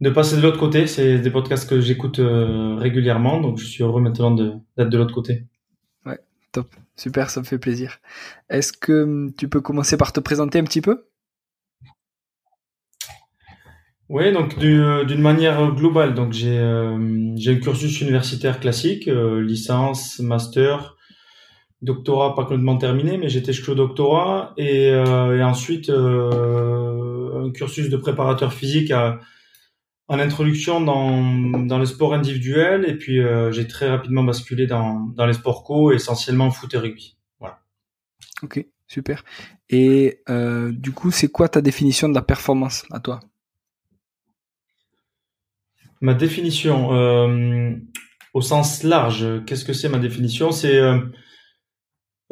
de passer de l'autre côté. C'est des podcasts que j'écoute euh, régulièrement, donc je suis heureux maintenant d'être de, l'autre côté. Ouais, top, super, ça me fait plaisir. Est-ce que hum, tu peux commencer par te présenter un petit peu? Oui, donc euh, d'une manière globale, donc j'ai euh, un cursus universitaire classique, licence, master, doctorat pas complètement terminé, mais j'étais jusqu'au doctorat et, et ensuite un cursus de préparateur physique à en introduction dans, dans le sport individuel et puis euh, j'ai très rapidement basculé dans, dans les sports co, essentiellement foot et rugby. Voilà. Ok, super. Et euh, du coup, c'est quoi ta définition de la performance à toi? Ma définition, euh, au sens large, qu'est-ce que c'est ma définition? C'est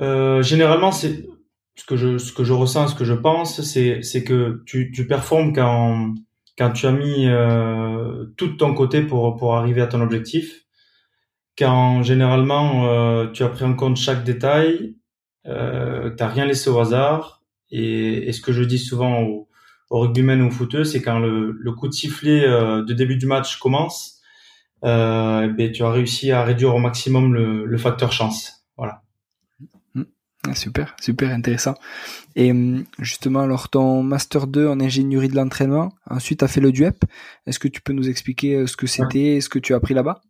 généralement c'est ce que je ce que je ressens, ce que je pense, c'est c'est que tu tu performes quand quand tu as mis euh, tout de ton côté pour, pour arriver à ton objectif, quand généralement euh, tu as pris en compte chaque détail, euh, tu n'as rien laissé au hasard, et, et, ce que je dis souvent aux, aux rugbymen ou aux footeux, c'est quand le, le, coup de sifflet euh, de début du match commence, euh, ben, tu as réussi à réduire au maximum le facteur chance. Ah, super, super intéressant. Et hum, justement, alors ton master 2 en ingénierie de l'entraînement, ensuite tu as fait le DUEP. Est-ce que tu peux nous expliquer euh, ce que c'était, ce que tu as appris là-bas?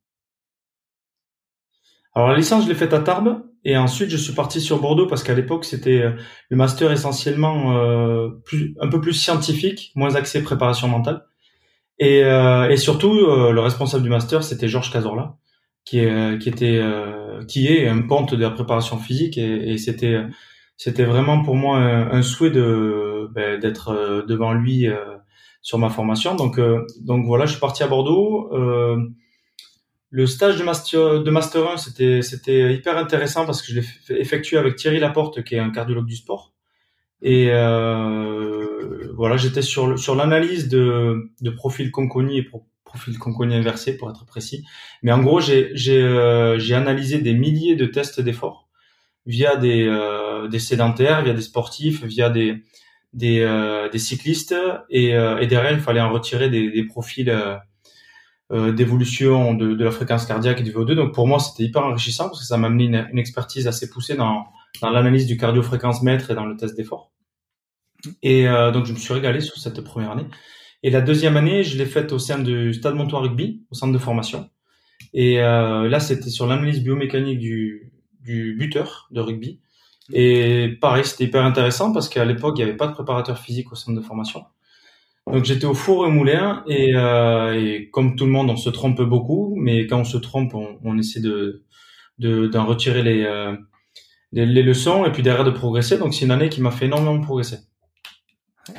Alors la licence, je l'ai faite à Tarbes et ensuite je suis parti sur Bordeaux parce qu'à l'époque c'était euh, le master essentiellement euh, plus, un peu plus scientifique, moins axé préparation mentale. Et, et surtout, le responsable du master, c'était Georges Cazorla qui, est, qui était euh, qui est un ponte de la préparation physique et, et c'était c'était vraiment pour moi un, souhait de ben, d'être euh, devant lui euh, sur ma formation. Donc donc voilà je suis parti à Bordeaux le stage de master de master 1 c'était c'était hyper intéressant parce que je l'ai effectué avec Thierry Laporte qui est un cardiologue du sport. Et euh, voilà j'étais sur sur l'analyse de de profil Conconi et profil Conconi inversé pour être précis. Mais en gros, euh, j'ai analysé des milliers de tests d'effort via des euh, sédentaires, via des sportifs, via des des, euh, cyclistes et, derrière il fallait en retirer des, profils d'évolution de, la fréquence cardiaque et du VO2. Donc pour moi c'était hyper enrichissant parce que ça m'a amené une, une, expertise assez poussée dans dans l'analyse du cardio-fréquence mètre et dans le test d'effort. Et donc je me suis régalé sur cette première année. Et la deuxième année, je l'ai faite au sein du Stade Montois Rugby, au centre de formation. Et euh, là, c'était sur l'analyse biomécanique du, du buteur de rugby. Et pareil, c'était hyper intéressant parce qu'à l'époque, il n'y avait pas de préparateur physique au centre de formation. Donc j'étais au four et moulin et, euh, et, comme tout le monde, on se trompe beaucoup, mais quand on se trompe, on, on essaie de d'en retirer les, euh, les, les leçons et puis derrière de progresser. Donc c'est une année qui m'a fait énormément progresser.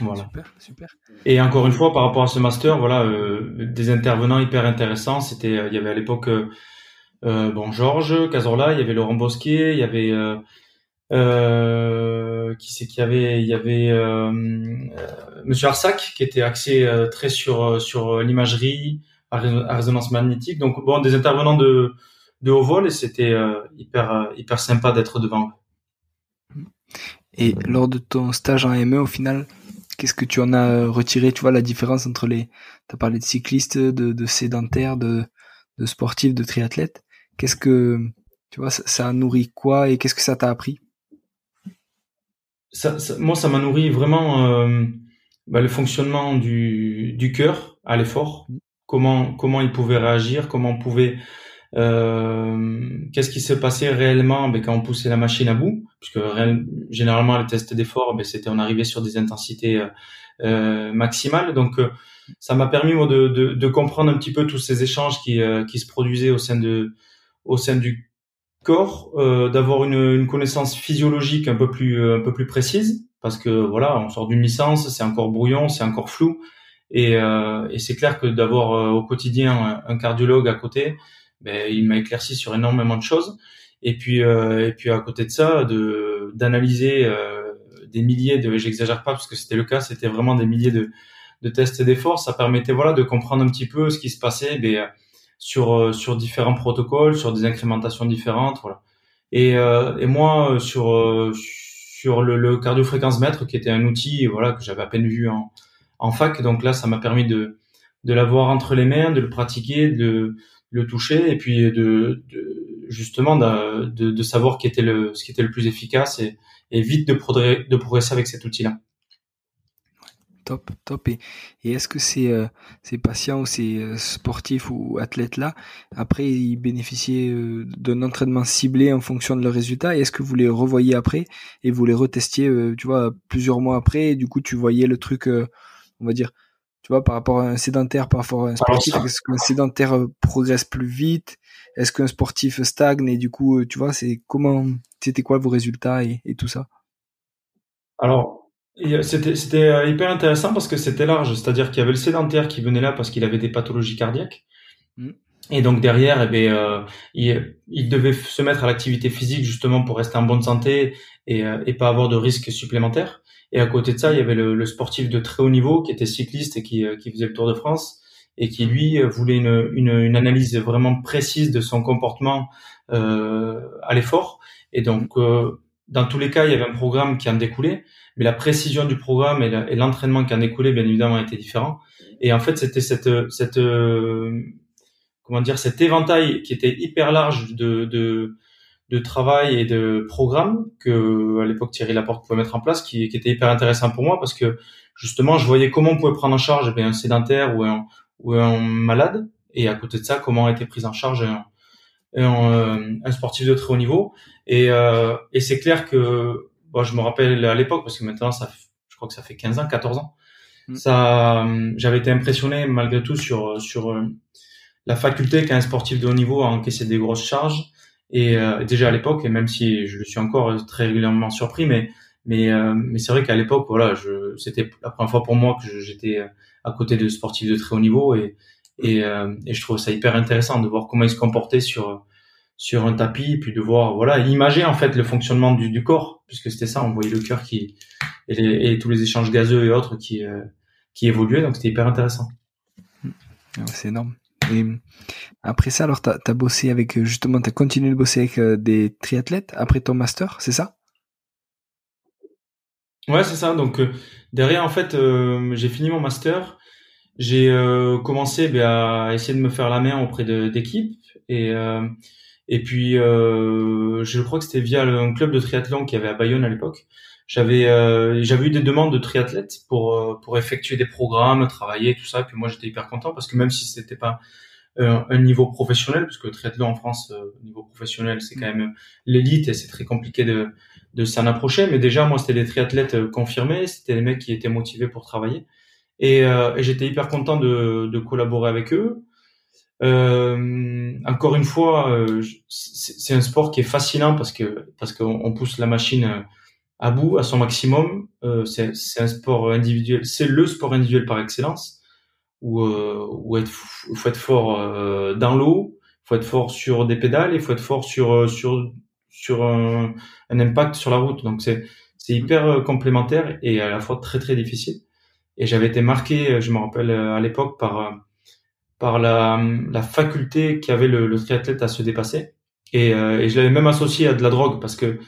Voilà. Super, super. Et encore une fois, par rapport à ce master, voilà, euh, des intervenants hyper intéressants. C'était, euh, il y avait à l'époque, euh, bon, Georges Cazorla, il y avait Laurent Bosquet, il y avait, euh, qui c'est qu'il y avait, il y avait Monsieur Arsac qui était axé très sur sur l'imagerie à, résonance magnétique. Donc bon, des intervenants de de haut vol et c'était hyper hyper sympa d'être devant. Et lors de ton stage en ME, au final, Qu'est-ce que tu en as retiré Tu vois la différence entre les. Tu as parlé de cyclistes, de, de sédentaires, de, de sportifs, de triathlètes. Qu'est-ce que tu vois ça, ça nourrit quoi et qu'est-ce que ça t'a appris? Ça, Moi, ça m'a nourri vraiment euh, bah, le fonctionnement du, du cœur à l'effort. comment comment il pouvait réagir, comment on pouvait euh, qu'est-ce qui se passait réellement ben, quand on poussait la machine à bout, puisque généralement les tests d'effort, ben, c'était on arrivait sur des intensités euh, euh maximales. Donc euh, ça m'a permis moi de, de, de, comprendre un petit peu tous ces échanges qui, qui se produisaient au sein de au sein du corps, d'avoir une, une, connaissance physiologique un peu plus un peu plus précise, parce que voilà, on sort d'une licence, c'est encore brouillon, c'est encore flou. Et, et c'est clair que d'avoir au quotidien un, cardiologue à côté, ben, il m'a éclairci sur énormément de choses. Et puis, euh, et puis à côté de ça, de d'analyser euh, des milliers de, j'exagère pas parce que c'était le cas, c'était vraiment des milliers de, de tests d'efforts. Ça permettait voilà de comprendre un petit peu ce qui se passait ben, sur euh, sur différents protocoles, sur des incrémentations différentes, voilà. Et, euh, et moi euh, sur sur le, le cardiofréquence mètre qui était un outil voilà que j'avais à peine vu en en fac, donc là ça m'a permis de de l'avoir entre les mains, de le pratiquer, de le toucher et puis de, de justement de, de, savoir qui était le, ce qui était le plus efficace et, et vite de, progresser, de progresser avec cet outil-là. Top, top. Et, et est-ce que ces, euh, ces patients ou ces euh, sportifs ou athlètes-là, après, ils bénéficiaient euh, d'un entraînement ciblé en fonction de leurs résultats Et est-ce que vous les revoyez après et vous les retestiez, tu vois, plusieurs mois après et du coup, tu voyais le truc, on va dire, tu vois, par rapport à un sédentaire, par rapport à un sportif, est-ce qu'un sédentaire euh, progresse plus vite? Est-ce qu'un sportif stagne? Et du coup, euh, tu vois, c'est comment, c'était quoi vos résultats et, tout ça? Alors, euh, c'était c'était hyper intéressant parce que c'était large, c'est-à-dire qu'il y avait le sédentaire qui venait là parce qu'il avait des pathologies cardiaques. Mmh. Et donc derrière, eh bien, il, il, devait se mettre à l'activité physique justement pour rester en bonne santé et, et pas avoir de risques supplémentaires. Et à côté de ça, il y avait le, le sportif de très haut niveau qui était cycliste et qui, euh, qui faisait le Tour de France et qui lui euh, voulait une, une, une analyse vraiment précise de son comportement euh, à l'effort. Et donc, euh, dans tous les cas, il y avait un programme qui en découlait, mais la précision du programme et l'entraînement qui en découlait, bien évidemment, était différent. Et en fait, c'était cette, cette comment dire, cet éventail qui était hyper large de, de de travail et de programme que à l'époque Thierry Laporte pouvait mettre en place qui, qui, était hyper intéressant pour moi parce que justement je voyais comment on pouvait prendre en charge eh un sédentaire ou un, ou un malade. Et à côté de ça comment a été pris en charge un, un, euh, un sportif de très haut niveau. Et, euh, et c'est clair que bon, je me rappelle à l'époque parce que maintenant ça je crois que ça fait 15 ans 14 ans mm. ça j'avais été impressionné malgré tout sur sur euh, la faculté qu'a un sportif de haut niveau à encaisser des grosses charges et euh, déjà à l'époque, et même si je le suis encore très régulièrement surpris, mais mais euh, mais c'est vrai qu'à l'époque, voilà, je c'était la première fois pour moi que j'étais euh, à côté de sportifs de très haut niveau et et, et je trouve ça hyper intéressant de voir comment ils se comportaient sur sur un tapis, puis de voir voilà imager en fait le fonctionnement du, du corps, puisque c'était ça, on voyait le cœur qui et, les, et tous les échanges gazeux et autres qui qui évoluaient, donc c'était hyper intéressant. C'est énorme. Après ça, alors, tu as, bossé avec, euh, justement, tu as continué de bosser avec euh, des triathlètes après ton master, c'est ça? Ouais, c'est ça. Donc, euh, derrière, en fait, j'ai fini mon master. J'ai commencé ben, à essayer de me faire la main auprès d'équipes. Et, et puis, je crois que c'était via un club de triathlon qui avait à Bayonne à l'époque j'avais eu des demandes de triathlètes pour pour effectuer des programmes, travailler tout ça. Puis moi j'étais hyper content parce que même si c'était pas un niveau professionnel, parce que le triathlon en France, euh, niveau professionnel, c'est quand même euh, l'élite et c'est très compliqué de, de s'en approcher. Mais déjà, moi, c'était des triathlètes confirmés, c'était des mecs qui étaient motivés pour travailler. Et, et j'étais hyper content de, de collaborer avec eux. Euh, encore une fois, c'est un sport qui est fascinant parce que parce qu'on pousse la machine à bout, à son maximum. Euh, c'est un sport individuel, c'est le sport individuel par excellence où, euh, où être, faut être fort euh, dans l'eau, faut être fort sur des pédales et faut être fort sur euh, sur sur un, un impact sur la route. Donc c'est c'est hyper euh, complémentaire et à la fois très très difficile. Et j'avais été marqué, je me rappelle à l'époque par par la, la faculté qu'avait le, le triathlète à se dépasser. Et, et je l'avais même associé à de la drogue parce que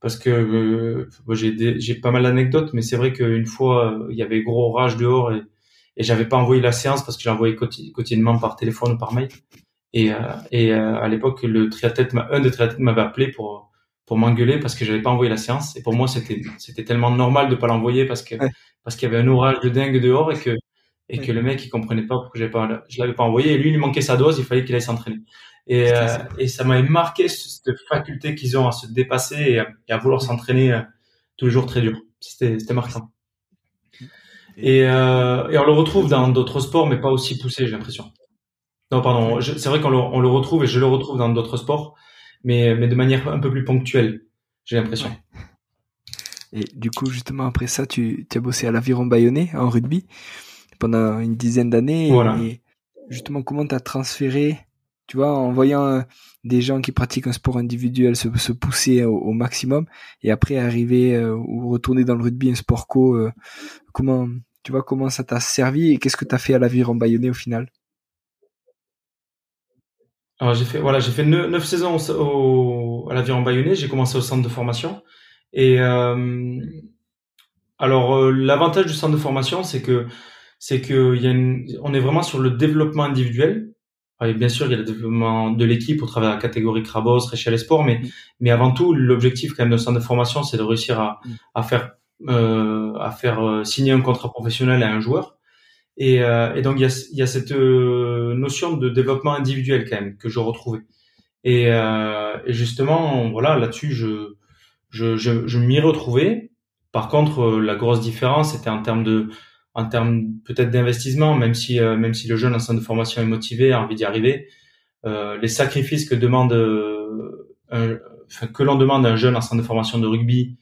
parce que euh, j'ai j'ai pas mal d'anecdotes, mais c'est vrai qu'une fois il y avait gros orage dehors et et j'avais pas envoyé la séance parce que j'envoyais quotidiennement par téléphone ou par mail. Et, euh, et euh, à l'époque, le triathlète, un des triathlètes m'avait appelé pour pour m'engueuler parce que j'avais pas envoyé la séance. Et pour moi, c'était c'était tellement normal de pas l'envoyer parce que parce qu'il y avait un orage de dingue dehors et que et que le mec il comprenait pas pourquoi pas, je l'avais pas envoyé. Et lui, il manquait sa dose, il fallait qu'il aille s'entraîner. Et, euh, et ça m'avait marqué cette faculté qu'ils ont à se dépasser et à, vouloir s'entraîner euh, tous les jours très dur. C'était, c'était marquant. Et, euh, et on le retrouve dans d'autres sports, mais pas aussi poussé, j'ai l'impression. Non, pardon. C'est vrai qu'on le, on le retrouve et je le retrouve dans d'autres sports, mais, mais de manière un peu plus ponctuelle, j'ai l'impression. Et du coup, justement, après ça, tu, tu as bossé à l'Aviron Bayonnais en rugby pendant une dizaine d'années. Voilà. Et justement, comment tu as transféré tu vois, en voyant euh, des gens qui pratiquent un sport individuel se, se pousser au, maximum et après arriver euh, ou retourner dans le rugby, un sport co, euh, comment, tu vois, comment ça t'a servi et qu'est-ce que tu as fait à l'Aviron Bayonnais au final? Alors j'ai fait, voilà, j'ai fait neuf, saisons au, à l'Aviron Bayonnais. J'ai commencé au centre de formation. Et alors l'avantage du centre de formation, c'est que c'est que y a une, on est vraiment sur le développement individuel bien sûr, il y a le développement de l'équipe au travers de la catégorie Krabos, Réchelle Sport, mais, mm. mais avant tout, l'objectif quand même de centre de formation, c'est de réussir à, mm. à faire, euh, à faire euh, signer un contrat professionnel à un joueur. Et, euh, et donc, il y a, il y a cette euh, notion de développement individuel quand même que je retrouvais. Et, euh, et justement, voilà, là-dessus, je, je, je, je m'y retrouvais. Par contre, la grosse différence, c'était en termes de en termes peut-être d'investissement, même si euh, même si le jeune en centre de formation est motivé, a envie d'y arriver, euh, les sacrifices que demande euh, un, enfin, que l'on demande à un jeune en centre de formation de rugby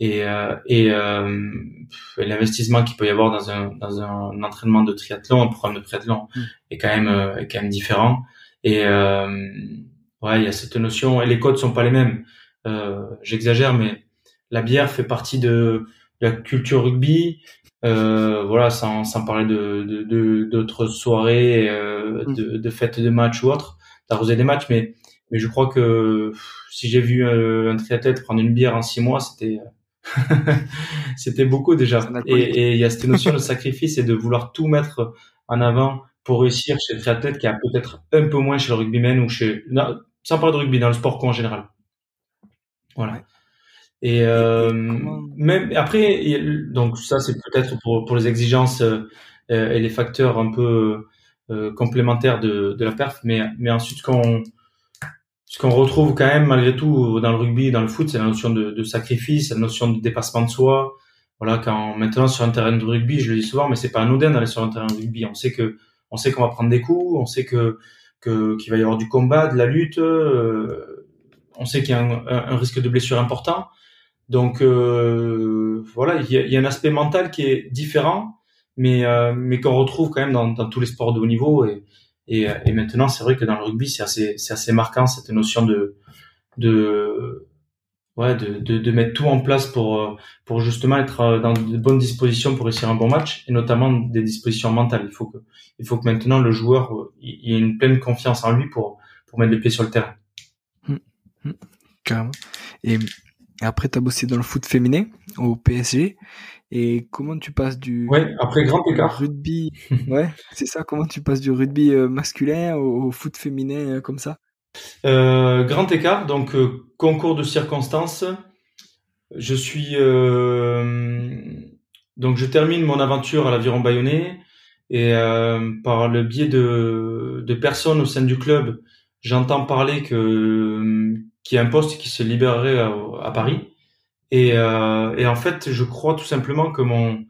et et, et l'investissement qu'il peut y avoir dans un dans un entraînement de triathlon, un programme de triathlon mmh. est quand même est quand même différent. Et ouais, il y a cette notion et les codes sont pas les mêmes. J'exagère, mais la bière fait partie de la culture rugby, euh, voilà, sans, sans parler de d'autres soirées, euh, mm. de, de fêtes de matchs ou autres, d'arroser des matchs, mais mais je crois que si j'ai vu euh, un triathlète prendre une bière en six mois, c'était c'était beaucoup déjà. Et il y a cette notion de sacrifice et de vouloir tout mettre en avant pour réussir chez le triathlète qui a peut-être un peu moins chez le rugbyman ou chez sans parler de rugby dans le sport en général. Voilà. Et, euh, même après, donc ça c'est peut-être pour, pour les exigences euh, et les facteurs un peu euh, complémentaires de, de la perf, mais mais ensuite ce qu'on ce qu'on retrouve quand même malgré tout dans le rugby, dans le foot, c'est la notion de, de, sacrifice, la notion de dépassement de soi. Voilà, quand maintenant sur un terrain de rugby, je le dis souvent, mais c'est pas anodin d'aller sur un terrain de rugby. On sait que on sait qu'on va prendre des coups, on sait que que qu'il va y avoir du combat, de la lutte. Euh, on sait qu'il y a un, un, risque de blessure important. Donc euh, voilà, il y a, un aspect mental qui est différent, mais euh, mais qu'on retrouve quand même dans, dans, tous les sports de haut niveau. Et, et, et maintenant, c'est vrai que dans le rugby, c'est assez c'est assez marquant cette notion de de ouais de, de, de, mettre tout en place pour pour justement être dans de bonnes dispositions pour réussir un bon match et notamment des dispositions mentales. Il faut que il faut que maintenant le joueur il, ait une pleine confiance en lui pour pour mettre les pieds sur le terrain. Hum, hum, carrément. Et après, tu as bossé dans le foot féminin au PSG. Et comment tu passes du ouais, après grand écart. rugby Ouais, c'est ça. Comment tu passes du rugby euh, masculin au, foot féminin euh, comme ça? Euh, Grand écart. Donc concours de circonstances. Je suis donc je termine mon aventure à l'Aviron Bayonnais et par le biais de, de personnes au sein du club, j'entends parler que qui est un poste qui se libérerait à, Paris. Et, euh, et, en fait, je crois tout simplement que mon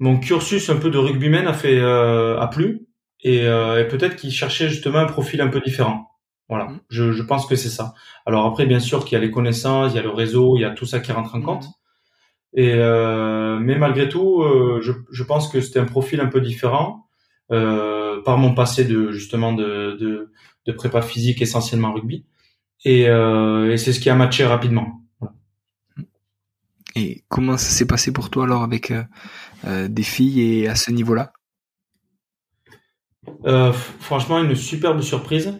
mon cursus un peu de rugbyman a fait euh, a plu et, euh, et peut-être qu'il cherchait justement un profil un peu différent. Voilà, mmh. je, je pense que c'est ça. Alors après, bien sûr qu'il y a les connaissances, il y a le réseau, il y a tout ça qui rentre en compte. Mmh. Et euh, mais malgré tout, euh, je, je pense que c'était un profil un peu différent euh, par mon passé de justement de, de, de prépa physique essentiellement rugby. Et, euh, et c'est ce qui a matché rapidement. Et comment ça s'est passé pour toi alors avec euh, euh des filles et à ce niveau-là? Euh, Franchement, une superbe surprise,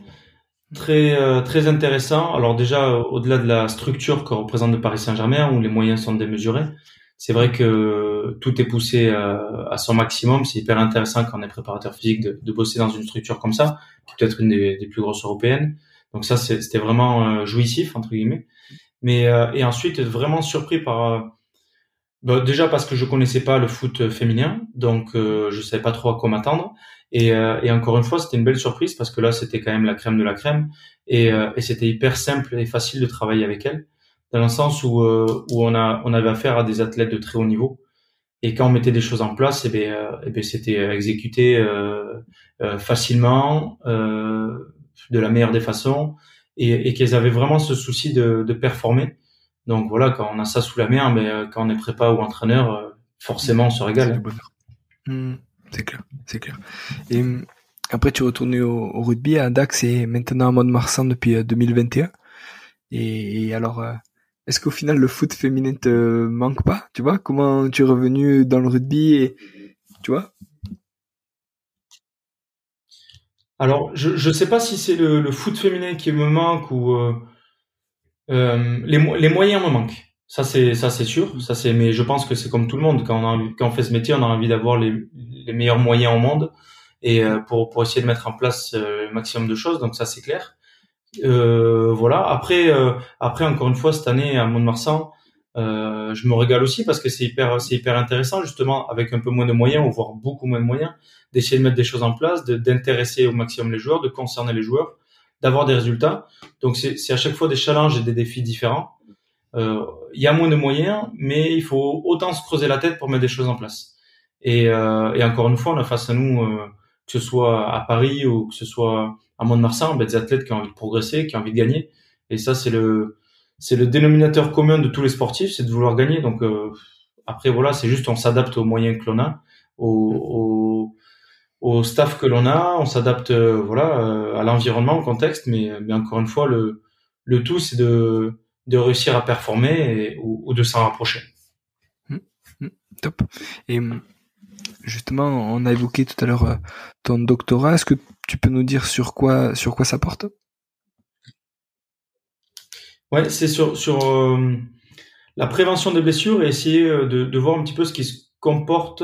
très euh, très intéressant. Alors déjà, au-delà de la structure que représente le Paris Saint-Germain, où les moyens sont démesurés, c'est vrai que tout est poussé à son maximum. C'est hyper intéressant quand on est préparateur physique de, de bosser dans une structure comme ça, qui peut être une des, des plus grosses européennes. Donc ça, c'était vraiment euh, jouissif entre guillemets. Mais euh, et ensuite, vraiment surpris par euh, bah, déjà parce que je connaissais pas le foot féminin, donc euh, je savais pas trop à quoi m'attendre. Et, euh, et, encore une fois, c'était une belle surprise parce que là, c'était quand même la crème de la crème et, euh, et c'était hyper simple et facile de travailler avec elle, dans le sens où, où on, a, on avait affaire à des athlètes de très haut niveau. Et quand on mettait des choses en place, et eh bien, eh bien c'était exécuté facilement, de la meilleure des façons, et, et qu'elles avaient vraiment ce souci de, performer. Donc voilà, quand on a ça sous la main, mais euh, quand on est prépa ou entraîneur, euh, forcément on se régale. Hmm, c'est clair, c'est clair. Et hum, après tu es retourné au, rugby à Dax et maintenant à Mont-de-Marsan depuis 2021. Euh, et, alors, est-ce qu'au final le foot féminin te manque pas? Tu vois comment tu es revenu dans le rugby et tu vois Alors, je ne sais pas si c'est le, foot féminin qui me manque ou euh, les, les moyens me manquent. Ça c'est ça c'est sûr. Ça c'est mais je pense que c'est comme tout le monde quand on a quand on fait ce métier, on a envie d'avoir les, les meilleurs moyens au monde et euh, pour pour essayer de mettre en place euh, le maximum de choses. Donc ça c'est clair. Euh, voilà. Après après encore une fois cette année à Mont-de-Marsan, je me régale aussi parce que c'est hyper c'est hyper intéressant justement avec un peu moins de moyens ou voire beaucoup moins de moyens d'essayer de mettre des choses en place, d'intéresser au maximum les joueurs, de concerner les joueurs d'avoir des résultats. Donc c'est à chaque fois des challenges et des défis différents. Euh, il y a moins de moyens, mais il faut autant se creuser la tête pour mettre des choses en place. Et, euh, et encore une fois, on a face à nous, euh, que ce soit à Paris ou que ce soit à Mont-de-Marsan, ben, des athlètes qui ont envie de progresser, qui ont envie de gagner. Et ça, c'est le c'est le dénominateur commun de tous les sportifs, c'est de vouloir gagner. Donc euh, après voilà, c'est juste on s'adapte aux moyens que l'on a, au staff que l'on a, on s'adapte euh, voilà euh, à l'environnement, au contexte, mais, encore une fois le tout c'est de réussir à performer et, ou, de s'en rapprocher. Mmh, mmh, top. Et mmh, justement, on a évoqué tout à l'heure ton doctorat. Est-ce que tu peux nous dire sur quoi sur quoi ça porte? Ouais, c'est sur sur la prévention des blessures et essayer de, de voir un petit peu ce qui se comporte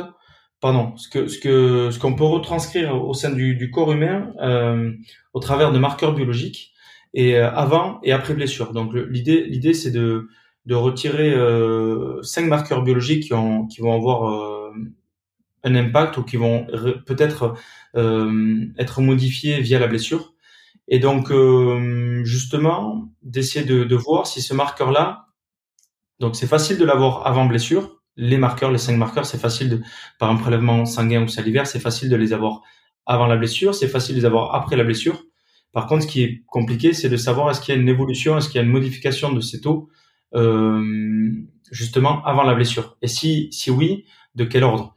pardon, ce que ce que ce qu'on peut retranscrire au sein du, du corps humain euh, au travers de marqueurs biologiques et euh, avant et après blessure. Donc l'idée l'idée c'est de de retirer euh, cinq marqueurs biologiques qui ont qui vont avoir euh, un impact ou qui vont peut-être euh, être modifiés via la blessure. Et donc justement d'essayer de, de voir si ce marqueur là donc c'est facile de l'avoir avant blessure les marqueurs, les cinq marqueurs, c'est facile de, par un prélèvement sanguin ou salivaire, c'est facile de les avoir avant la blessure, c'est facile de les avoir après la blessure. Par contre, ce qui est compliqué, c'est de savoir est-ce qu'il y a une évolution, est-ce qu'il y a une modification de ces taux, euh, justement, avant la blessure. Et si, si oui, de quel ordre?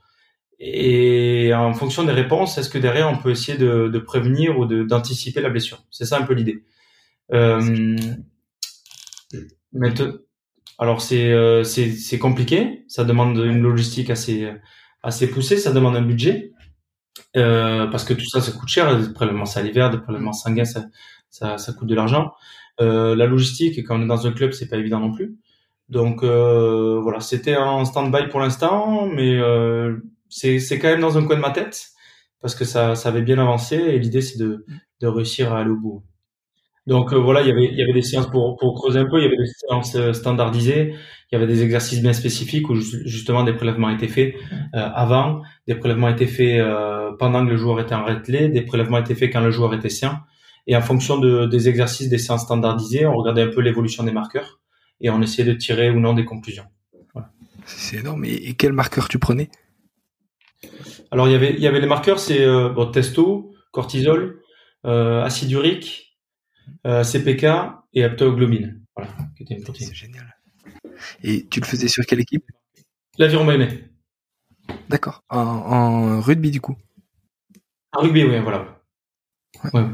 Et en fonction des réponses, est-ce que derrière, on peut essayer de, de prévenir ou d'anticiper la blessure? C'est ça un peu l'idée. Euh, alors c'est euh, c'est c'est compliqué, ça demande une logistique assez assez poussée, ça demande un budget. Euh, parce que tout ça ça coûte cher, des prélèvements salivaires, des prélèvements sanguins, ça ça, ça coûte de l'argent. Euh, la logistique quand on est dans un club, c'est pas évident non plus. Donc euh, voilà, c'était en stand-by pour l'instant, mais euh, c'est quand même dans un coin de ma tête parce que ça avait bien avancé et l'idée c'est de réussir à aller au bout. Donc euh, voilà, il y avait des séances pour creuser un peu, il y avait des séances euh, standardisées, il y avait des exercices bien spécifiques où justement des prélèvements étaient faits euh, avant, des prélèvements étaient faits pendant que le joueur était en retlé, des prélèvements étaient faits quand le joueur était sain. Et en fonction de, des exercices, des séances standardisées, on regardait un peu l'évolution des marqueurs et on essayait de tirer ou non des conclusions. C'est énorme. Et, quels marqueurs tu prenais? Alors il y avait il y avait les marqueurs, c'est bon, testo, cortisol, acide urique, euh, CPK et aptoglobine. Voilà, qui était une protéine. C'est génial. Et tu le faisais sur quelle équipe? L'Aviron Bayonnais. D'accord. En, rugby du coup? En rugby, oui, voilà. Ouais.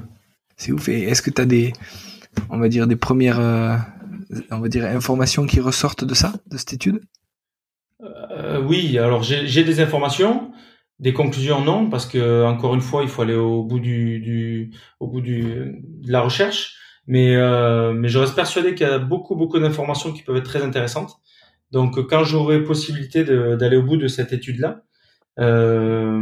C'est ouf. Et est-ce que tu as des, on va dire, des premières, euh, on va dire, informations qui ressortent de ça, de cette étude? Euh, Oui, alors j'ai des informations. Des conclusions, non, parce que encore une fois, il faut aller au bout du, du au bout du, de la recherche. Mais, euh, mais je reste persuadé qu'il y a beaucoup, beaucoup d'informations qui peuvent être très intéressantes. Donc, quand j'aurai possibilité d'aller au bout de cette étude-là, euh,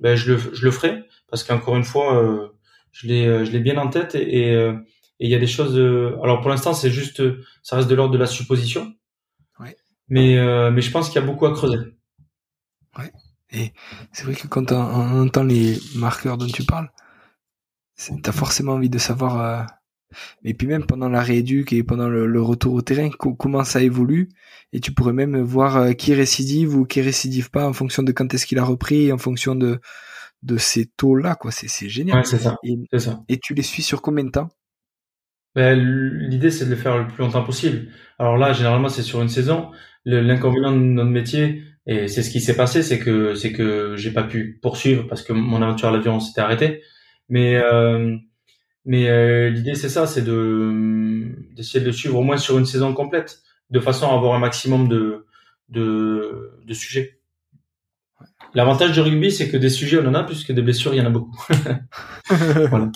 ben je, le, je le ferai, parce qu'encore une fois, euh, je l'ai, je l'ai bien en tête et, et, il y a des choses. alors, pour l'instant, c'est juste, ça reste de l'ordre de la supposition. Mais mais je pense qu'il y a beaucoup à creuser. Ouais. Et c'est vrai que quand on, entend les marqueurs dont tu parles, t'as forcément envie de savoir. et puis même pendant la rééduque et pendant le, retour au terrain, comment ça évolue. Et tu pourrais même voir qui récidive ou qui récidive pas en fonction de quand est-ce qu'il a repris, en fonction de de ces taux-là, quoi. C'est, génial. Ouais, c'est ça. Et, ça. et tu les suis sur combien de temps? Ben, L'idée, c'est de le faire le plus longtemps possible. Alors là, généralement, c'est sur une saison. l'inconvénient de notre métier, et c'est ce qui s'est passé, c'est que c'est que j'ai pas pu poursuivre parce que mon aventure à l'avion s'était arrêtée. Mais euh, mais euh, l'idée, c'est ça, c'est de d'essayer de le suivre au moins sur une saison complète, de façon à avoir un maximum de de, de sujets. L'avantage du rugby, c'est que des sujets, on en a, puisque des blessures, il y en a beaucoup.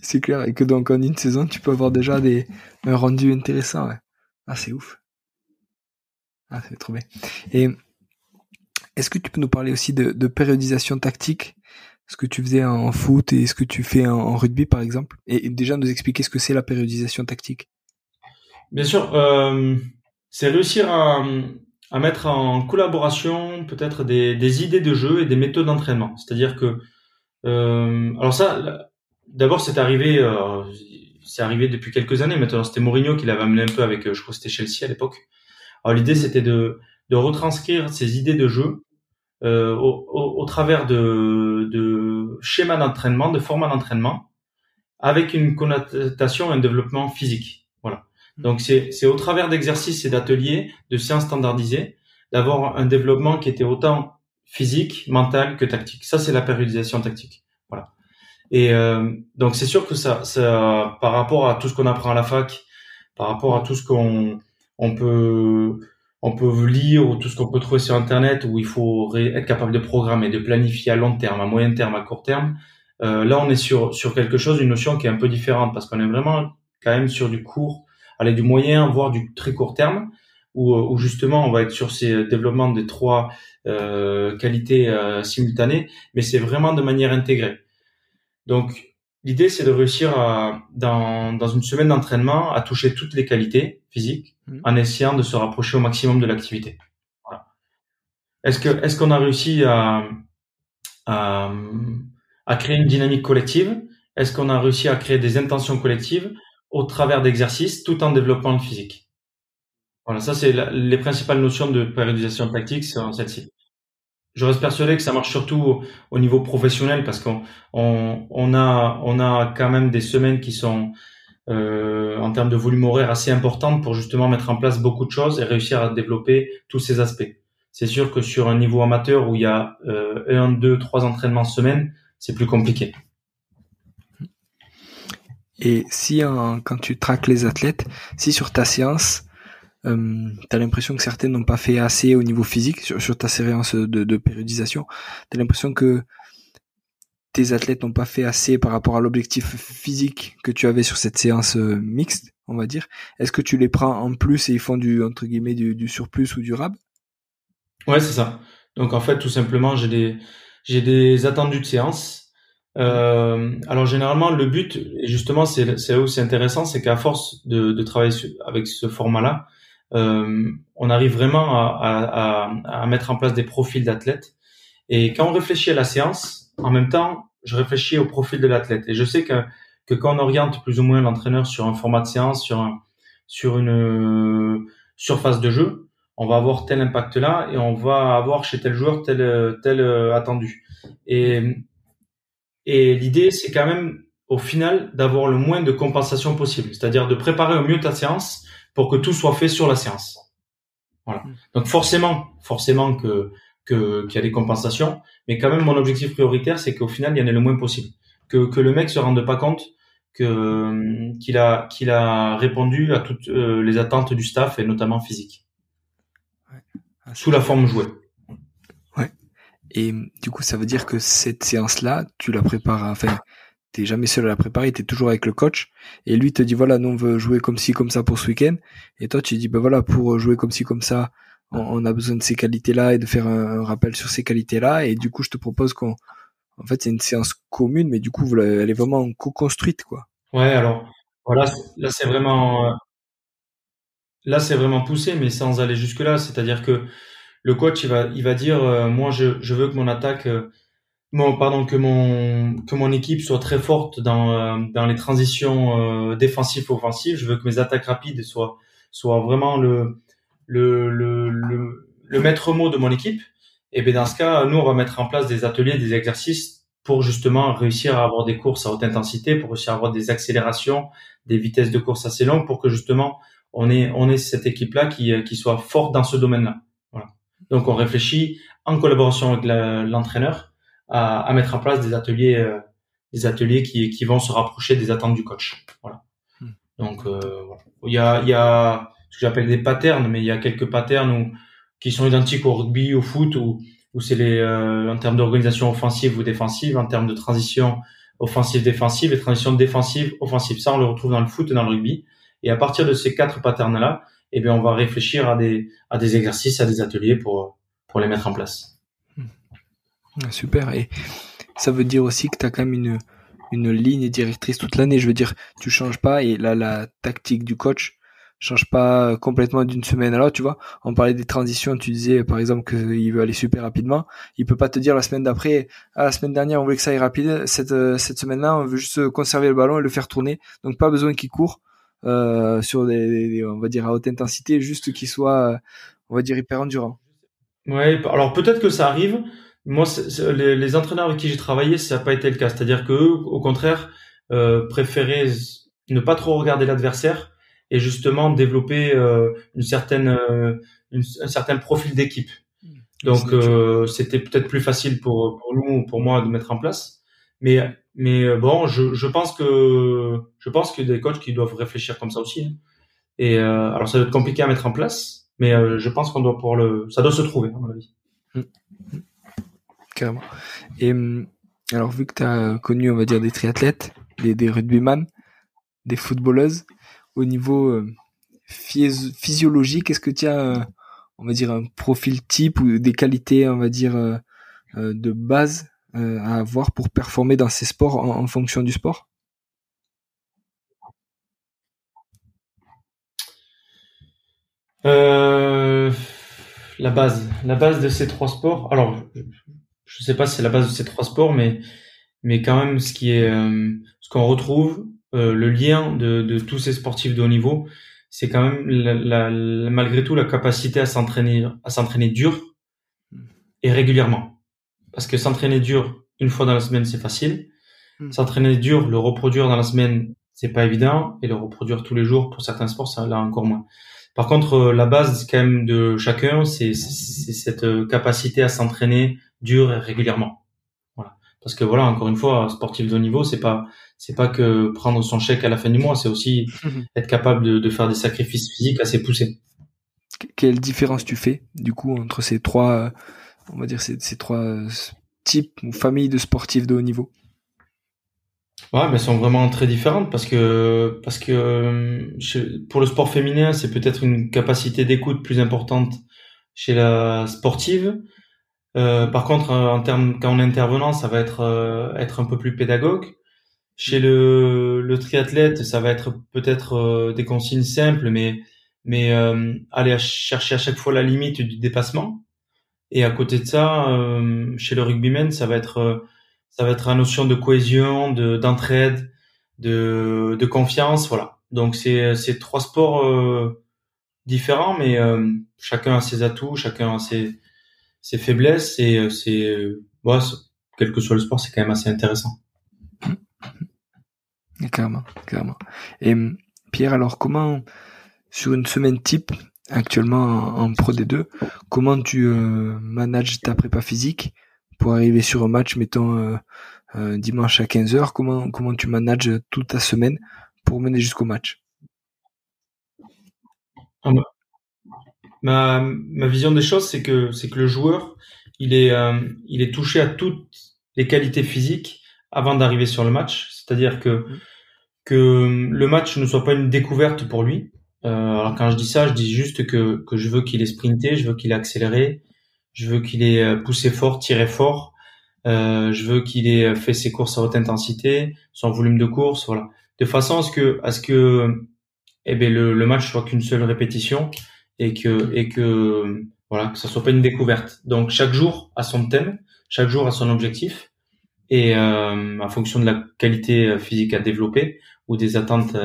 C'est clair. Et que donc, en une saison, tu peux avoir déjà des, un rendu intéressant, Ah, c'est ouf. Ah, c'est trop bien. Et, est-ce que tu peux nous parler aussi de, périodisation tactique? Ce que tu faisais en foot et ce que tu fais en, rugby, par exemple? Et, déjà nous expliquer ce que c'est la périodisation tactique. Bien sûr, euh, c'est réussir à, mettre en collaboration peut-être des, des, idées de jeu et des méthodes d'entraînement. C'est-à-dire que, euh, alors ça, d'abord c'est arrivé, euh, c'est arrivé depuis quelques années maintenant. C'était Mourinho qui l'avait amené un peu avec, euh, je crois que c'était Chelsea à l'époque. Alors l'idée c'était de, de retranscrire ces idées de jeu euh, au, au, au, travers de, de schémas d'entraînement, de formats d'entraînement, avec une connotation et un développement physique. Donc c'est au travers d'exercices et d'ateliers, de séances standardisées, d'avoir un développement qui était autant physique, mental que tactique. Ça c'est la périodisation tactique. Et euh, donc c'est sûr que ça, ça, par rapport à tout ce qu'on apprend à la fac, par rapport à tout ce qu'on on peut on peut lire ou tout ce qu'on peut trouver sur internet où il faut être capable de programmer, de planifier à long terme, à moyen terme, à court terme. Euh, là, on est sur sur quelque chose, une notion qui est un peu différente parce qu'on est vraiment quand même sur du court aller du moyen, voire du très court terme, où, où justement on va être sur ces développements des trois euh, qualités euh, simultanées, mais c'est vraiment de manière intégrée. Donc l'idée c'est de réussir à, dans, dans une semaine d'entraînement à toucher toutes les qualités physiques mmh. en essayant de se rapprocher au maximum de l'activité. Voilà. Est-ce que est-ce qu'on a réussi à, à, à créer une dynamique collective? Est-ce qu'on a réussi à créer des intentions collectives au travers d'exercices tout en développant le physique? Voilà, ça c'est les principales notions de périodisation tactique, c'est celle-ci. Je reste persuadé que ça marche surtout au, niveau professionnel parce qu'on on, a on a quand même des semaines qui sont euh, en termes de volume horaire assez importantes pour justement mettre en place beaucoup de choses et réussir à développer tous ces aspects. C'est sûr que sur un niveau amateur où il y a euh, un, deux, trois entraînements semaine, c'est plus compliqué. Et si quand tu traques les athlètes, si sur ta séance, euh, tu as l'impression que certains n'ont pas fait assez au niveau physique, sur, ta séance de, de périodisation, tu as l'impression que tes athlètes n'ont pas fait assez par rapport à l'objectif physique que tu avais sur cette séance euh, mixte, on va dire. Est-ce que tu les prends en plus et ils font du entre guillemets du, surplus ou du rab? Ouais, c'est ça. Donc en fait, tout simplement, j'ai des j'ai des attendus de séance euh, alors généralement le but, et justement c'est c'est aussi intéressant, c'est qu'à force de, de travailler avec ce format-là, on arrive vraiment à, à, à, mettre en place des profils d'athlètes. Et quand on réfléchit à la séance, en même temps, je réfléchis au profil de l'athlète. Et je sais que, que quand on oriente plus ou moins l'entraîneur sur un format de séance, sur un, sur une euh, surface de jeu, on va avoir tel impact là et on va avoir chez tel joueur tel tel attendu. Et et l'idée, c'est quand même, au final, d'avoir le moins de compensation possible. C'est-à-dire de préparer au mieux ta séance pour que tout soit fait sur la séance. Voilà. Mm. Donc forcément, forcément que qu'il y a des compensations, mais quand même mon objectif prioritaire, c'est qu'au final, il y en ait le moins possible. Que, que le mec se rende pas compte que qu'il a qu'il a répondu à toutes euh, les attentes du staff et notamment physique. Ouais. Ah, sous la forme jouée. Et du coup, ça veut dire que cette séance-là, tu la prépares, enfin, t'es jamais seul à la préparer, t'es toujours avec le coach. Et lui te dit, voilà, nous on veut jouer comme ci, comme ça pour ce week-end. Et toi, tu dis, ben voilà, pour jouer comme ci, comme ça, on, a besoin de ces qualités-là et de faire un, rappel sur ces qualités-là. Et du coup, je te propose qu'on, en fait, c'est une séance commune, mais du coup, elle est vraiment co-construite, quoi. Ouais, alors, voilà, là, c'est vraiment, là, c'est vraiment poussé, mais sans aller jusque là. C'est-à-dire que le coach, il va, il va dire, euh, moi, je, je veux que mon attaque, euh, mon, pardon, que mon, que mon équipe soit très forte dans, euh, dans les transitions défensives offensives. Je veux que mes attaques rapides soient, soient vraiment le, le, le, le, maître mot de mon équipe. Et bien dans ce cas, nous, on va mettre en place des ateliers, des exercices pour justement réussir à avoir des courses à haute intensité, pour réussir à avoir des accélérations, des vitesses de course assez longues, pour que justement on ait on ait cette équipe là qui qui soit forte dans ce domaine-là. Voilà. Donc on réfléchit en collaboration avec l'entraîneur à, à, mettre en place des ateliers euh, des ateliers qui qui vont se rapprocher des attentes du coach. Voilà. Hmm. Donc euh, voilà. il y a il y a ce que j'appelle des patterns, mais il y a quelques patterns où, qui sont identiques au rugby, au foot, ou où c'est les euh, en termes d'organisation offensive ou défensive, en termes de transition offensive défensive et transition défensive offensive. Ça, on le retrouve dans le foot et dans le rugby. Et à partir de ces quatre patterns là, eh bien, on va réfléchir à des à des exercices, à des ateliers pour pour les mettre en place. Hmm. Super. Et ça veut dire aussi que tu as quand même une une ligne directrice toute l'année. Je veux dire, tu changes pas et là la tactique du coach change pas complètement d'une semaine à l'autre, tu vois. On parlait des transitions, tu disais par exemple qu'il veut aller super rapidement. Il peut pas te dire la semaine d'après, ah, la semaine dernière on voulait que ça aille rapide, cette, euh, cette semaine-là on veut juste conserver le ballon et le faire tourner. Donc pas besoin qu'il court euh, sur des, on va dire à haute intensité, juste qu'il soit, on va dire hyper endurant. Ouais, alors peut-être que ça arrive. Moi, les, les, entraîneurs avec qui j'ai travaillé, ça n'a pas été le cas. C'est-à-dire que au contraire, euh, préféraient ne pas trop regarder l'adversaire et justement développer euh, une certaine euh, une, un certain profil d'équipe. Donc c'était peut-être plus facile pour pour nous pour moi de mettre en place. Mais mais bon, je, je pense que je pense qu'il y a des coachs qui doivent réfléchir comme ça aussi. Hein. Et alors ça va être compliqué à mettre en place, mais je pense qu'on doit pouvoir le ça doit se trouver à mon avis. Carrément. Et hum, alors vu que tu as connu on va dire des triathlètes, des, des rugbyman, des footballeuses, au niveau euh, physiologique, est-ce que tu as, euh, on va dire, un profil type ou des qualités, on va dire, euh, de base à avoir pour performer dans ces sports en, fonction du sport? La base, la base de ces trois sports. Alors, je sais pas si c'est la base de ces trois sports, mais mais quand même, ce qui est, ce qu'on retrouve, euh, le lien de, de, tous ces sportifs de haut niveau, c'est quand même la, malgré tout la capacité à s'entraîner, à s'entraîner dur et régulièrement. Parce que s'entraîner dur une fois dans la semaine, c'est facile. Hmm. S'entraîner dur, le reproduire dans la semaine, c'est pas évident. Et le reproduire tous les jours pour certains sports, ça là encore moins. Par contre, euh, la base quand même de chacun, c'est cette euh, capacité à s'entraîner dur et régulièrement. Voilà. Parce que voilà, encore une fois, sportif de haut niveau, c'est pas c'est pas que prendre son chèque à la fin du mois, c'est aussi être capable de, de, faire des sacrifices physiques assez poussés. Quelle différence tu fais du coup entre ces trois, euh, on va dire ces, ces trois euh, types ou familles de sportifs de haut niveau? Ouais, mais elles sont vraiment très différentes parce que parce que euh, pour le sport féminin, c'est peut-être une capacité d'écoute plus importante chez la sportive. Euh, par contre, en termes quand on est intervenant, ça va être être un peu plus pédagogue. Chez le, le triathlète, ça va être peut-être euh, des consignes simples, mais mais euh, aller chercher à chaque fois la limite du dépassement. Et à côté de ça, euh, chez le rugbyman, ça va être ça va être la notion de cohésion, de d'entraide, de de confiance, voilà. Donc c'est c'est trois sports différents, mais chacun a ses atouts, chacun a ses ses faiblesses et c'est bon, quel que soit le sport, c'est quand même assez intéressant. Clairement, clairement. Et Pierre, alors comment, sur une semaine type, actuellement en, Pro D2, comment tu euh, manages ta prépa physique pour arriver sur un match, mettons euh, euh, dimanche à 15h Comment comment tu manages toute ta semaine pour mener jusqu'au match? Ah, ma, ma vision des choses, c'est que c'est que le joueur, il est il est touché à toutes les qualités physiques avant d'arriver sur le match. C'est-à-dire que mmh que le match ne soit pas une découverte pour lui. Euh, alors quand je dis ça, je dis juste que, que je veux qu'il ait sprinté, je veux qu'il ait accéléré, je veux qu'il ait euh, poussé fort, tiré fort, euh, je veux qu'il ait fait ses courses à haute intensité, son volume de course, voilà, de façon à ce que à ce que eh ben le, le match soit qu'une seule répétition et que et que voilà que ça soit pas une découverte. Donc chaque jour a son thème, chaque jour a son objectif et euh, en fonction de la qualité physique à développer ou des attentes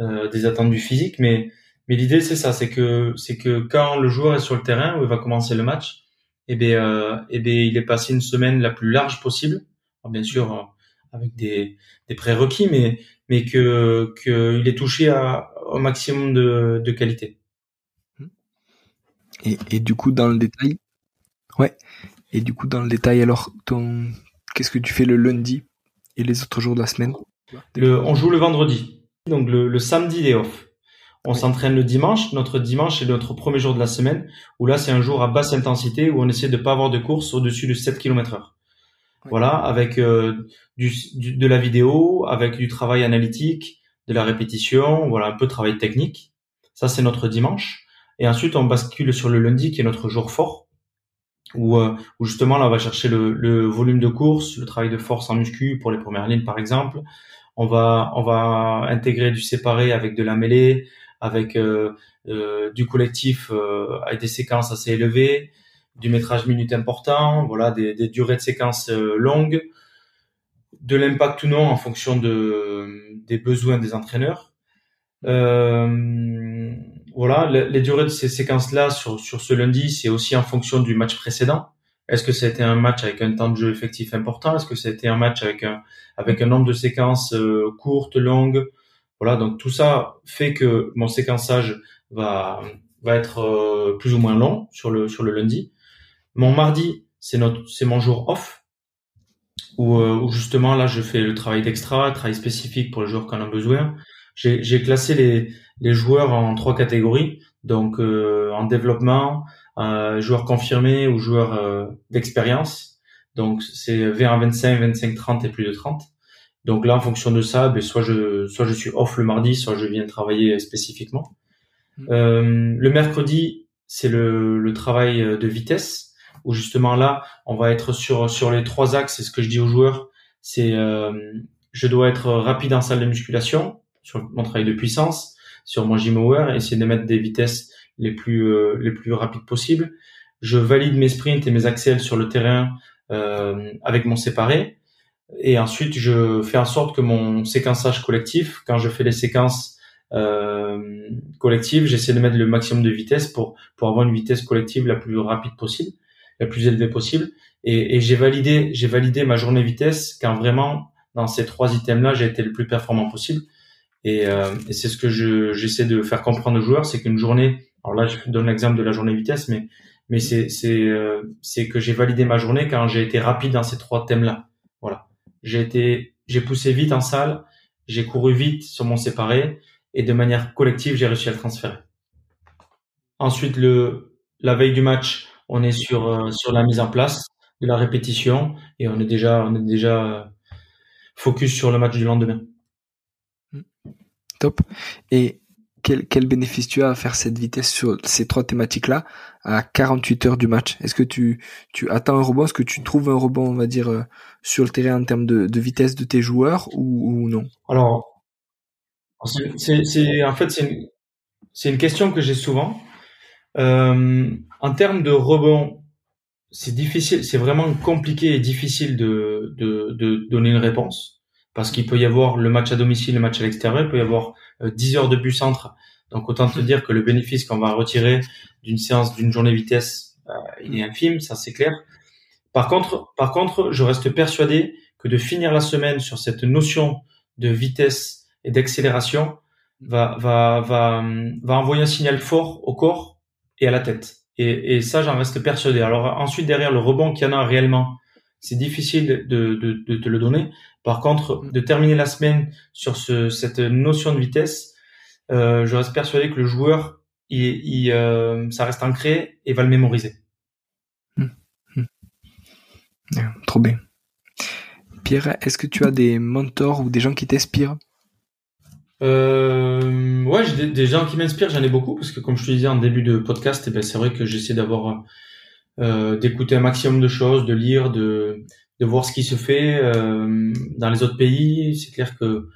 euh, des attentes du physique. Mais mais l'idée c'est ça, c'est que c'est que quand le joueur est sur le terrain où il va commencer le match, eh bien euh, eh bien il est passé une semaine la plus large possible. Alors, bien sûr euh, avec des des prérequis, mais mais que qu'il est touché à, au maximum de, de qualité. Et, et du coup, dans le détail, ouais. Et du coup, dans le détail, alors, ton, qu'est-ce que tu fais le lundi et les autres jours de la semaine? Le, On joue le vendredi, donc le, le samedi est off. On s'entraîne le dimanche. Notre dimanche est notre premier jour de la semaine, où là c'est un jour à basse intensité, où on essaie de pas avoir de course au-dessus de 7 km heure. Voilà, avec euh, du, du, de la vidéo, avec du travail analytique, de la répétition, voilà, un peu de travail technique. Ça c'est notre dimanche. Et ensuite on bascule sur le lundi, qui est notre jour fort, où, euh, justement là on va chercher le, volume de course, le travail de force en muscu pour les premières lignes par exemple. On va on va intégrer du séparé avec de la mêlée, avec euh, euh, du collectif avec des séquences assez élevées, du métrage minute important, voilà, des, durées de séquences longues, de l'impact ou non en fonction de, des besoins des entraîneurs. Euh, voilà, les, durées de ces séquences-là sur, sur ce lundi, c'est aussi en fonction du match précédent. Est-ce que a été un match avec un temps de jeu effectif important? Est-ce que a été un match avec un, avec un nombre de séquences euh, courtes, longues? Voilà, donc tout ça fait que mon séquençage va, va être euh, plus ou moins long sur le, sur le lundi. Mon mardi, c'est notre, c'est mon jour off, où, euh, où, justement là, je fais le travail d'extra, travail spécifique pour les joueurs qui en ont besoin. J'ai classé les, les joueurs en trois catégories, donc euh, en développement, euh, joueurs confirmés ou joueurs euh, d'expérience. Donc c'est 20 à 25, 25, 30 et plus de 30. Donc là, en fonction de ça, ben, soit je soit je suis off le mardi, soit je viens travailler spécifiquement. Mmh. Euh, le mercredi, c'est le, le travail de vitesse où justement là, on va être sur sur les trois axes. C'est ce que je dis aux joueurs. C'est euh, je dois être rapide en salle de musculation sur mon travail de puissance, sur mon hour, essayer de mettre des vitesses les plus euh, les plus rapides possibles. Je valide mes sprints et mes accels sur le terrain euh, avec mon séparé. Et ensuite, je fais en sorte que mon séquençage collectif, quand je fais les séquences euh, collectives, j'essaie de mettre le maximum de vitesse pour pour avoir une vitesse collective la plus rapide possible la plus élevée possible. Et, et j'ai validé, j'ai validé ma journée vitesse quand vraiment dans ces trois items-là, j'ai été le plus performant possible. Et, euh, et c'est ce que je, j'essaie de faire comprendre aux joueurs, c'est qu'une journée, alors là, je donne l'exemple de la journée vitesse, mais mais c'est euh, que j'ai validé ma journée quand j'ai été rapide dans ces trois thèmes-là. Voilà, j'ai été, j'ai poussé vite en salle, j'ai couru vite sur mon séparé et de manière collective, j'ai réussi à le transférer. Ensuite, le la veille du match, on est sur euh, sur la mise en place de la répétition et on est déjà on est déjà focus sur le match du lendemain. Top. Et quel, bénéfice tu as à faire cette vitesse sur ces trois thématiques-là à 48 heures du match? Est-ce que tu, tu attends un rebond? Est-ce que tu trouves un rebond, on va dire, euh, sur le terrain en termes de, vitesse de tes joueurs ou, non? Alors, c'est, en fait, c'est une, question que j'ai souvent. Euh, en termes de rebond, c'est difficile, c'est vraiment compliqué et difficile de donner une réponse parce qu'il peut y avoir le match à domicile, le match à l'extérieur, il peut y avoir euh, 10 heures de bus centre. Donc autant te dire que le bénéfice qu'on va retirer d'une séance d'une journée vitesse, euh, il est infime, ça c'est clair. Par contre, par contre, je reste persuadé que de finir la semaine sur cette notion de vitesse et d'accélération va, va, va, va envoyer un signal fort au corps et à la tête. Et, et ça, j'en reste persuadé. Alors ensuite, derrière le rebond qu'il y en a réellement, c'est difficile de, de, de, te le donner. Par contre, de terminer la semaine sur ce, cette notion de vitesse, euh, je reste persuadé que le joueur, il, il euh, ça reste ancré et va le mémoriser. Mmh. Mmh. Yeah, trop bien. Pierre, est-ce que tu as des mentors ou des gens qui t'inspirent? Euh, ouais, j'ai des, des, gens qui m'inspirent, j'en ai beaucoup parce que comme je te disais en début de podcast, eh ben c'est vrai que j'essaie d'avoir euh, d'écouter un maximum de choses, de lire, de de voir ce qui se fait euh, dans les autres pays. C'est clair que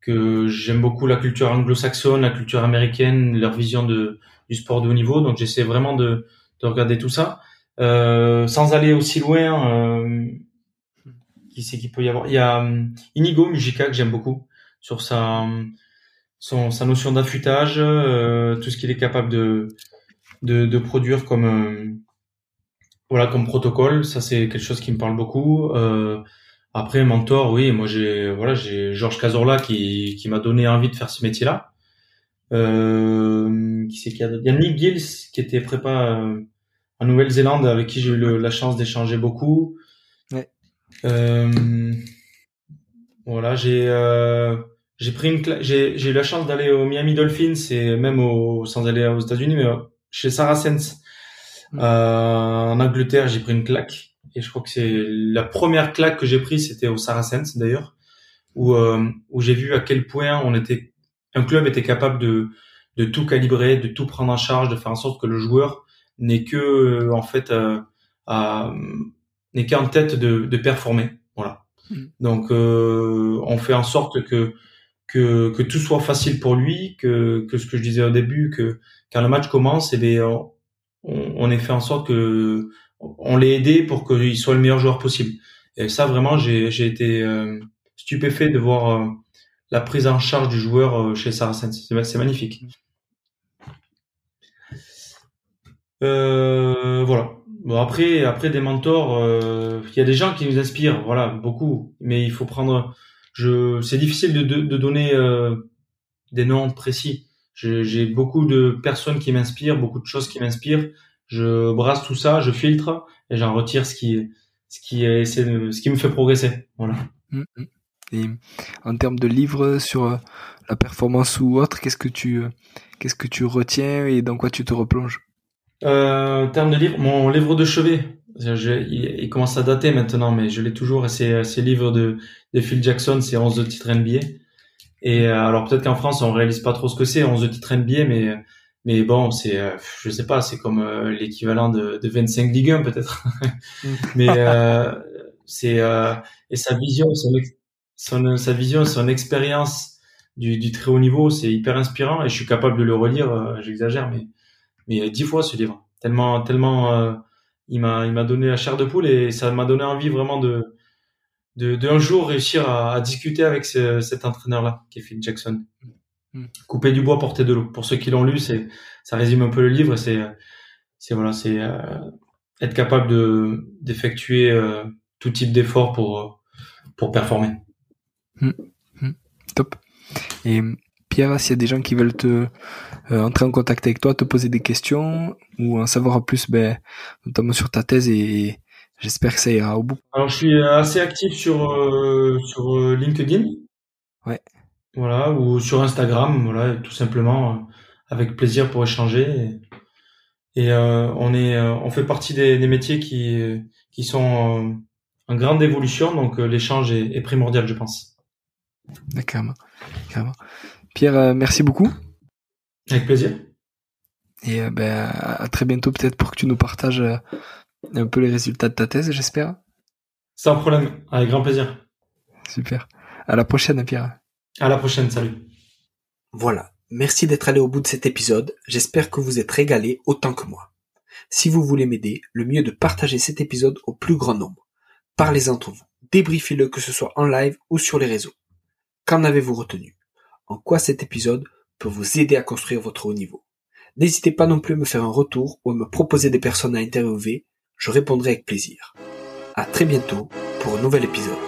que j'aime beaucoup la culture anglo-saxonne, la culture américaine, leur vision de du sport de haut niveau. Donc j'essaie vraiment de, de regarder tout ça, euh, sans aller aussi loin. Euh, qui c'est qu'il peut y avoir Il y a euh, Inigo Mujica que j'aime beaucoup sur sa son, sa notion d'affûtage, euh, tout ce qu'il est capable de, de, de produire comme voilà comme protocole. Ça c'est quelque chose qui me parle beaucoup. Euh, après mentor, oui, moi j'ai voilà j'ai Georges Cazorla qui qui m'a donné envie de faire ce métier-là. Euh, qui c'est qu'il y a Il y a Nick Gills qui était prépa euh, en Nouvelle-Zélande avec qui j'ai eu la chance d'échanger beaucoup. Ouais. Euh, voilà, j'ai euh, j'ai pris une j'ai j'ai eu la chance d'aller au Miami Dolphins et même au sans aller aux États-Unis mais chez Saracens mm. euh, en Angleterre, j'ai pris une claque et je crois que c'est la première claque que j'ai prise c'était au Saracens d'ailleurs où euh, où j'ai vu à quel point on était un club était capable de de tout calibrer, de tout prendre en charge, de faire en sorte que le joueur n'est que euh, en fait euh, n'est qu'en tête de, de performer. Voilà. Mm. Donc euh, on fait en sorte que que, que tout soit facile pour lui, que, que ce que je disais au début, que quand le match commence, eh bien, on, on ait fait en sorte que on l'ait aidé pour qu'il soit le meilleur joueur possible. Et ça, vraiment, j'ai, été euh, stupéfait de voir euh, la prise en charge du joueur euh, chez Saracens. C'est, magnifique. Voilà. Bon après, après des mentors, il y a des gens qui nous inspirent, voilà, beaucoup. Mais il faut prendre je, c'est difficile de, donner des noms précis. J'ai beaucoup de personnes qui m'inspirent, beaucoup de choses qui m'inspirent. Je brasse tout ça, je filtre et j'en retire ce qui, ce qui est, ce qui me fait progresser. Voilà. Mmh, mmh. Et en termes de livres sur euh, la performance ou autre, qu'est-ce que tu, euh, qu'est-ce que tu retiens et dans quoi tu te replonges? Euh, En termes de livres, mon livre de chevet, il, commence à dater maintenant, mais je l'ai toujours. Et c'est ces livres de, de Phil Jackson, c'est 11 de titres NBA. Et euh, alors peut-être qu'en France on réalise pas trop ce que c'est 11 de titres NBA, mais mais bon, c'est euh, je sais pas, c'est comme euh, l'équivalent de, de 25 Ligue 1 peut-être. mais euh, c'est et sa vision, son, son, sa vision, son expérience du, du très haut niveau, c'est hyper inspirant et je suis capable de le relire. J'exagère, mais mais dix fois ce livre, tellement tellement il m'a il m'a donné la chair de poule et ça m'a donné envie vraiment de de d'un jour réussir à, à discuter avec ce, cet entraîneur là qui est Phil Jackson. Mm. Couper du bois, porter de l'eau. Pour ceux qui l'ont lu, c'est ça résume un peu le livre. C'est c'est voilà, c'est euh, être capable de d'effectuer euh, tout type d'effort pour pour performer. Mm. Mm. Top. Et Pierre, s'il y a des gens qui veulent te euh, entrer en contact avec toi, te poser des questions ou en savoir plus, ben, notamment sur ta thèse et, j'espère que ça ira au bout. Alors je suis assez actif sur euh, sur euh, LinkedIn. Ouais. Voilà ou sur Instagram, voilà, tout simplement avec plaisir pour échanger. Et, et on est on fait partie des, des métiers qui qui sont en grande évolution, donc l'échange est, est, primordial, je pense. D'accord. Pierre, merci beaucoup. Avec plaisir. Et euh, ben, à très bientôt peut-être pour que tu nous partages euh, un peu les résultats de ta thèse, j'espère. Sans problème, avec grand plaisir. Super. À la prochaine, Pierre. À la prochaine, salut. Voilà. Merci d'être allé au bout de cet épisode. J'espère que vous êtes régalé autant que moi. Si vous voulez m'aider, le mieux est de partager cet épisode au plus grand nombre. Parlez entre vous. Débriefez-le que ce soit en live ou sur les réseaux. Qu'en avez-vous retenu? En quoi cet épisode peut vous aider à construire votre haut niveau? N'hésitez pas non plus à me faire un retour ou à me proposer des personnes à interviewer, je répondrai avec plaisir. À très bientôt pour un nouvel épisode.